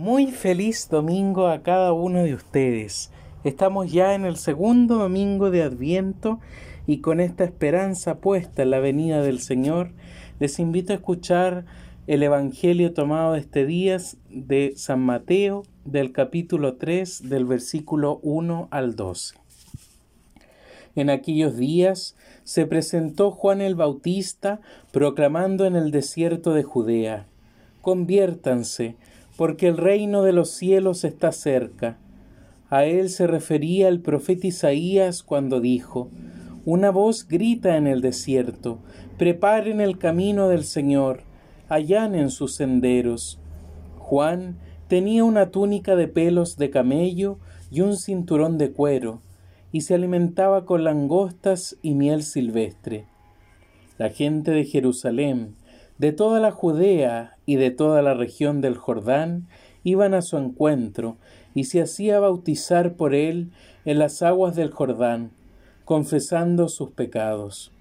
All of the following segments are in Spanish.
Muy feliz domingo a cada uno de ustedes. Estamos ya en el segundo domingo de Adviento y con esta esperanza puesta en la venida del Señor, les invito a escuchar el Evangelio tomado este día de San Mateo del capítulo 3 del versículo 1 al 12. En aquellos días se presentó Juan el Bautista proclamando en el desierto de Judea, conviértanse, porque el reino de los cielos está cerca. A él se refería el profeta Isaías cuando dijo, Una voz grita en el desierto, preparen el camino del Señor, allanen sus senderos. Juan tenía una túnica de pelos de camello y un cinturón de cuero, y se alimentaba con langostas y miel silvestre. La gente de Jerusalén, de toda la Judea y de toda la región del Jordán iban a su encuentro y se hacía bautizar por él en las aguas del Jordán, confesando sus pecados.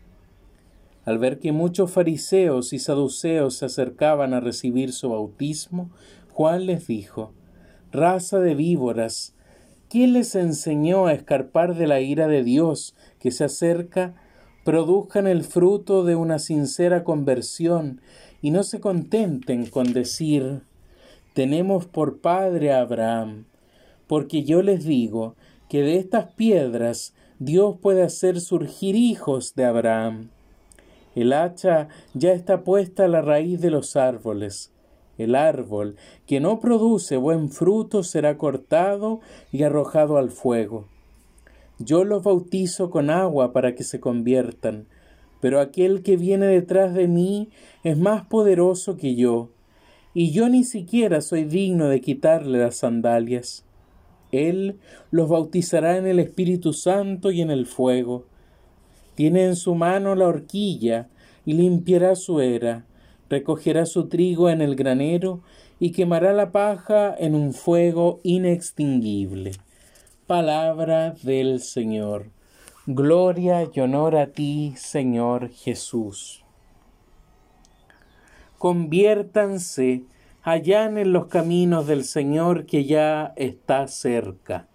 Al ver que muchos fariseos y saduceos se acercaban a recibir su bautismo, Juan les dijo, Raza de víboras, ¿quién les enseñó a escarpar de la ira de Dios que se acerca produzcan el fruto de una sincera conversión y no se contenten con decir, tenemos por padre a Abraham, porque yo les digo que de estas piedras Dios puede hacer surgir hijos de Abraham. El hacha ya está puesta a la raíz de los árboles. El árbol que no produce buen fruto será cortado y arrojado al fuego. Yo los bautizo con agua para que se conviertan, pero aquel que viene detrás de mí es más poderoso que yo, y yo ni siquiera soy digno de quitarle las sandalias. Él los bautizará en el Espíritu Santo y en el fuego. Tiene en su mano la horquilla y limpiará su era, recogerá su trigo en el granero y quemará la paja en un fuego inextinguible. Palabra del Señor. Gloria y honor a ti, Señor Jesús. Conviértanse, en los caminos del Señor que ya está cerca.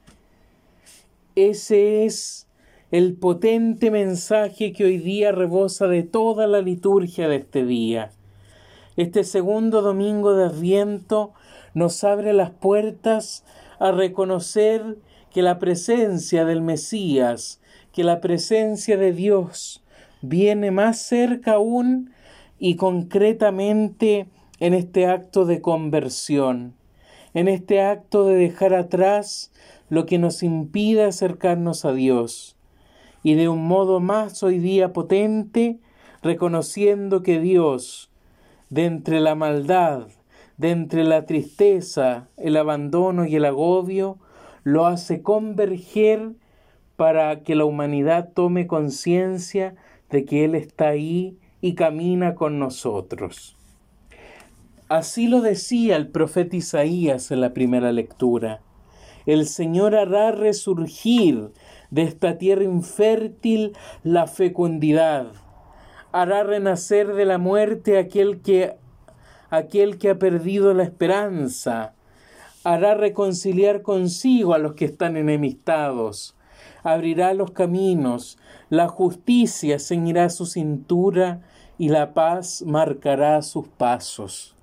Ese es el potente mensaje que hoy día rebosa de toda la liturgia de este día. Este segundo domingo de Adviento nos abre las puertas a reconocer que la presencia del Mesías, que la presencia de Dios viene más cerca aún y concretamente en este acto de conversión, en este acto de dejar atrás lo que nos impide acercarnos a Dios, y de un modo más hoy día potente, reconociendo que Dios, de entre la maldad, de entre la tristeza, el abandono y el agobio, lo hace converger para que la humanidad tome conciencia de que Él está ahí y camina con nosotros. Así lo decía el profeta Isaías en la primera lectura. El Señor hará resurgir de esta tierra infértil la fecundidad. Hará renacer de la muerte aquel que aquel que ha perdido la esperanza hará reconciliar consigo a los que están enemistados, abrirá los caminos, la justicia ceñirá su cintura y la paz marcará sus pasos.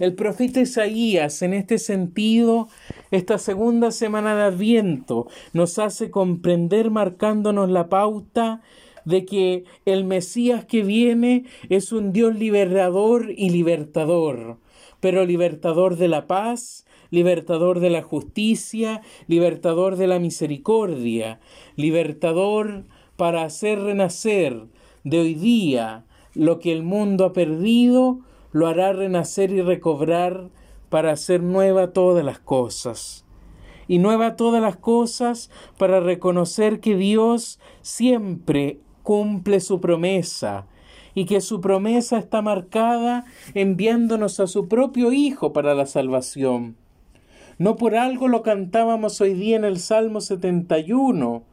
El profeta Isaías, en este sentido, esta segunda semana de Adviento, nos hace comprender marcándonos la pauta de que el Mesías que viene es un Dios liberador y libertador, pero libertador de la paz, libertador de la justicia, libertador de la misericordia, libertador para hacer renacer de hoy día lo que el mundo ha perdido, lo hará renacer y recobrar para hacer nueva todas las cosas. Y nueva todas las cosas para reconocer que Dios siempre cumple su promesa y que su promesa está marcada enviándonos a su propio Hijo para la salvación. No por algo lo cantábamos hoy día en el Salmo 71.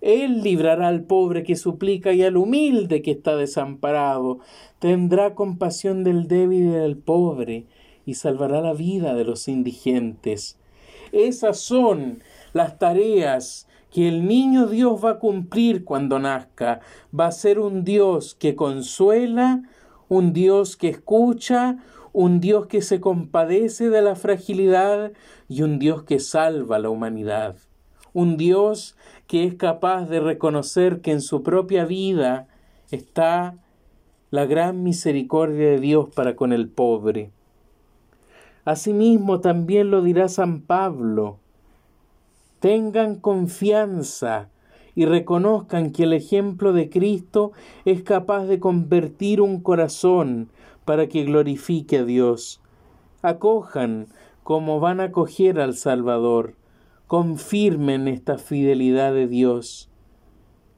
Él librará al pobre que suplica y al humilde que está desamparado. Tendrá compasión del débil y del pobre, y salvará la vida de los indigentes. Esas son las tareas que el niño Dios va a cumplir cuando nazca. Va a ser un Dios que consuela, un Dios que escucha, un Dios que se compadece de la fragilidad y un Dios que salva a la humanidad. Un Dios que es capaz de reconocer que en su propia vida está la gran misericordia de Dios para con el pobre. Asimismo también lo dirá San Pablo. Tengan confianza y reconozcan que el ejemplo de Cristo es capaz de convertir un corazón para que glorifique a Dios. Acojan como van a acoger al Salvador. Confirmen esta fidelidad de Dios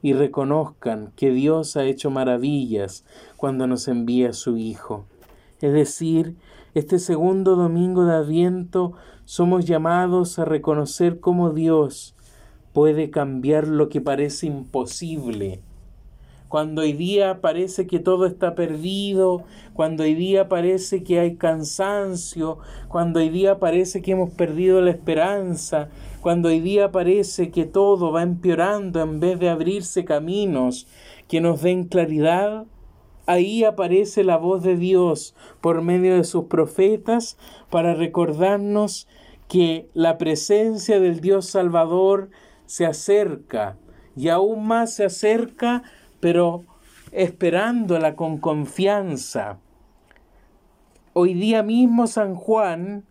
y reconozcan que Dios ha hecho maravillas cuando nos envía su Hijo. Es decir, este segundo domingo de Adviento somos llamados a reconocer cómo Dios puede cambiar lo que parece imposible. Cuando hoy día parece que todo está perdido, cuando hoy día parece que hay cansancio, cuando hoy día parece que hemos perdido la esperanza, cuando hoy día parece que todo va empeorando en vez de abrirse caminos que nos den claridad, ahí aparece la voz de Dios por medio de sus profetas para recordarnos que la presencia del Dios Salvador se acerca y aún más se acerca, pero esperándola con confianza. Hoy día mismo San Juan,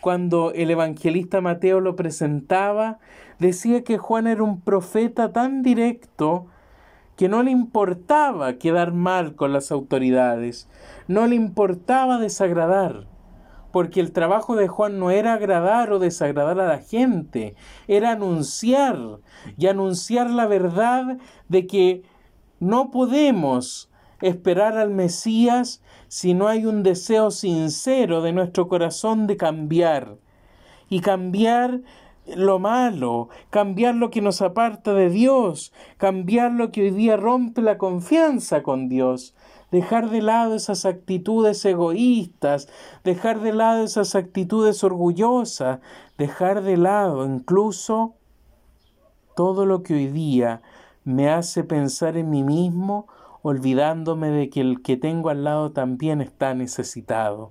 cuando el evangelista Mateo lo presentaba, decía que Juan era un profeta tan directo que no le importaba quedar mal con las autoridades, no le importaba desagradar, porque el trabajo de Juan no era agradar o desagradar a la gente, era anunciar y anunciar la verdad de que no podemos esperar al Mesías si no hay un deseo sincero de nuestro corazón de cambiar. Y cambiar lo malo, cambiar lo que nos aparta de Dios, cambiar lo que hoy día rompe la confianza con Dios, dejar de lado esas actitudes egoístas, dejar de lado esas actitudes orgullosas, dejar de lado incluso todo lo que hoy día me hace pensar en mí mismo, olvidándome de que el que tengo al lado también está necesitado.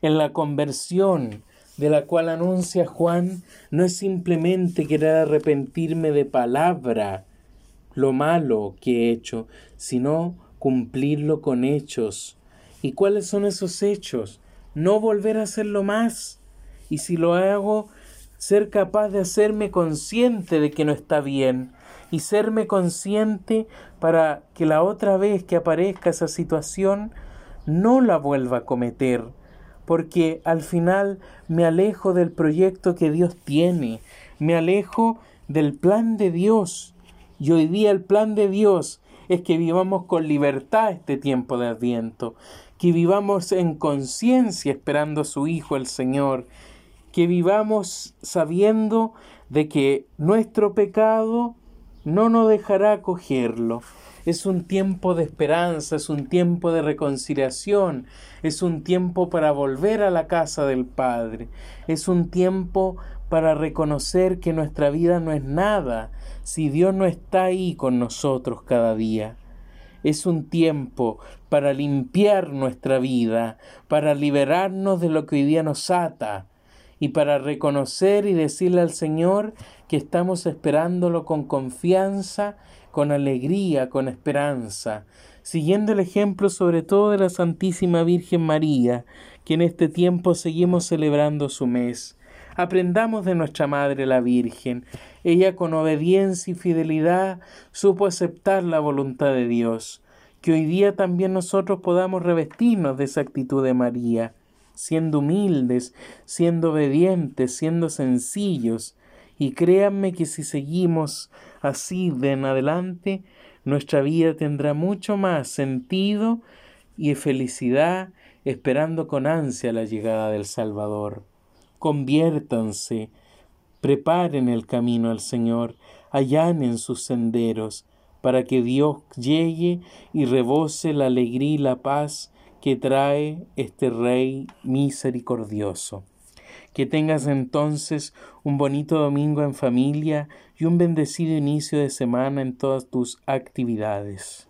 En la conversión, de la cual anuncia Juan no es simplemente querer arrepentirme de palabra lo malo que he hecho, sino cumplirlo con hechos. ¿Y cuáles son esos hechos? No volver a hacerlo más. Y si lo hago, ser capaz de hacerme consciente de que no está bien y serme consciente para que la otra vez que aparezca esa situación no la vuelva a cometer porque al final me alejo del proyecto que Dios tiene, me alejo del plan de Dios. Y hoy día el plan de Dios es que vivamos con libertad este tiempo de Adviento, que vivamos en conciencia esperando a su Hijo el Señor, que vivamos sabiendo de que nuestro pecado no nos dejará cogerlo, es un tiempo de esperanza, es un tiempo de reconciliación, es un tiempo para volver a la casa del Padre, es un tiempo para reconocer que nuestra vida no es nada si Dios no está ahí con nosotros cada día. Es un tiempo para limpiar nuestra vida, para liberarnos de lo que hoy día nos ata y para reconocer y decirle al Señor que estamos esperándolo con confianza con alegría, con esperanza, siguiendo el ejemplo sobre todo de la Santísima Virgen María, que en este tiempo seguimos celebrando su mes. Aprendamos de nuestra Madre la Virgen. Ella con obediencia y fidelidad supo aceptar la voluntad de Dios. Que hoy día también nosotros podamos revestirnos de esa actitud de María, siendo humildes, siendo obedientes, siendo sencillos, y créanme que si seguimos así de en adelante, nuestra vida tendrá mucho más sentido y felicidad esperando con ansia la llegada del Salvador. Conviértanse, preparen el camino al Señor, allanen sus senderos, para que Dios llegue y rebose la alegría y la paz que trae este Rey misericordioso. Que tengas entonces un bonito domingo en familia y un bendecido inicio de semana en todas tus actividades.